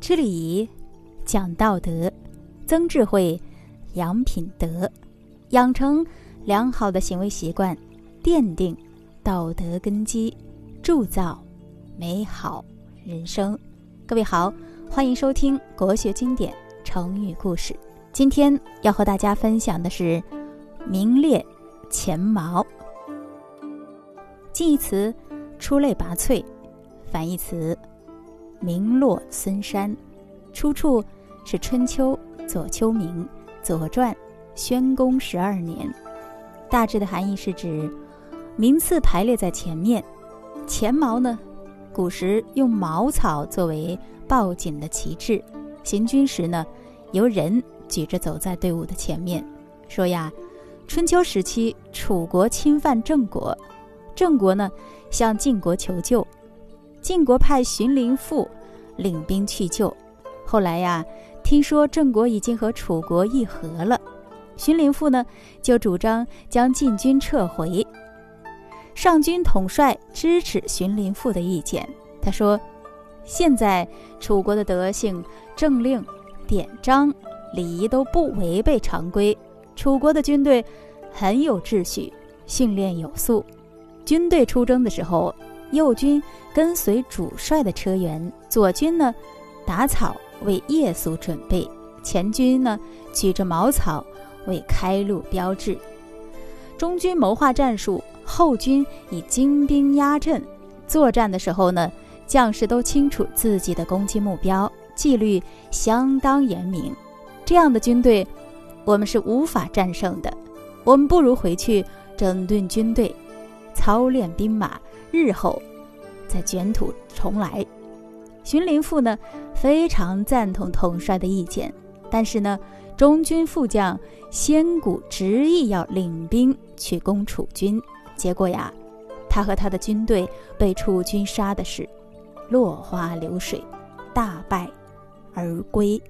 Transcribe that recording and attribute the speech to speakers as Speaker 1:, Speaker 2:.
Speaker 1: 知礼仪，讲道德，增智慧，养品德，养成良好的行为习惯，奠定道德根基，铸造美好人生。各位好，欢迎收听国学经典成语故事。今天要和大家分享的是“名列前茅”。近义词“出类拔萃”，反义词。名落孙山，出处是春秋左丘明《左传》宣公十二年。大致的含义是指名次排列在前面。前茅呢，古时用茅草作为报警的旗帜，行军时呢，由人举着走在队伍的前面。说呀，春秋时期楚国侵犯郑国，郑国呢向晋国求救。晋国派荀林父领兵去救，后来呀，听说郑国已经和楚国议和了，荀林父呢就主张将晋军撤回。上军统帅支持荀林父的意见，他说：“现在楚国的德性、政令、典章、礼仪都不违背常规，楚国的军队很有秩序，训练有素，军队出征的时候。”右军跟随主帅的车辕，左军呢打草为夜宿准备，前军呢举着茅草为开路标志。中军谋划战术，后军以精兵压阵。作战的时候呢，将士都清楚自己的攻击目标，纪律相当严明。这样的军队，我们是无法战胜的。我们不如回去整顿军队，操练兵马。日后再卷土重来。荀林父呢非常赞同统帅的意见，但是呢，中军副将先谷执意要领兵去攻楚军，结果呀，他和他的军队被楚军杀的是落花流水，大败而归。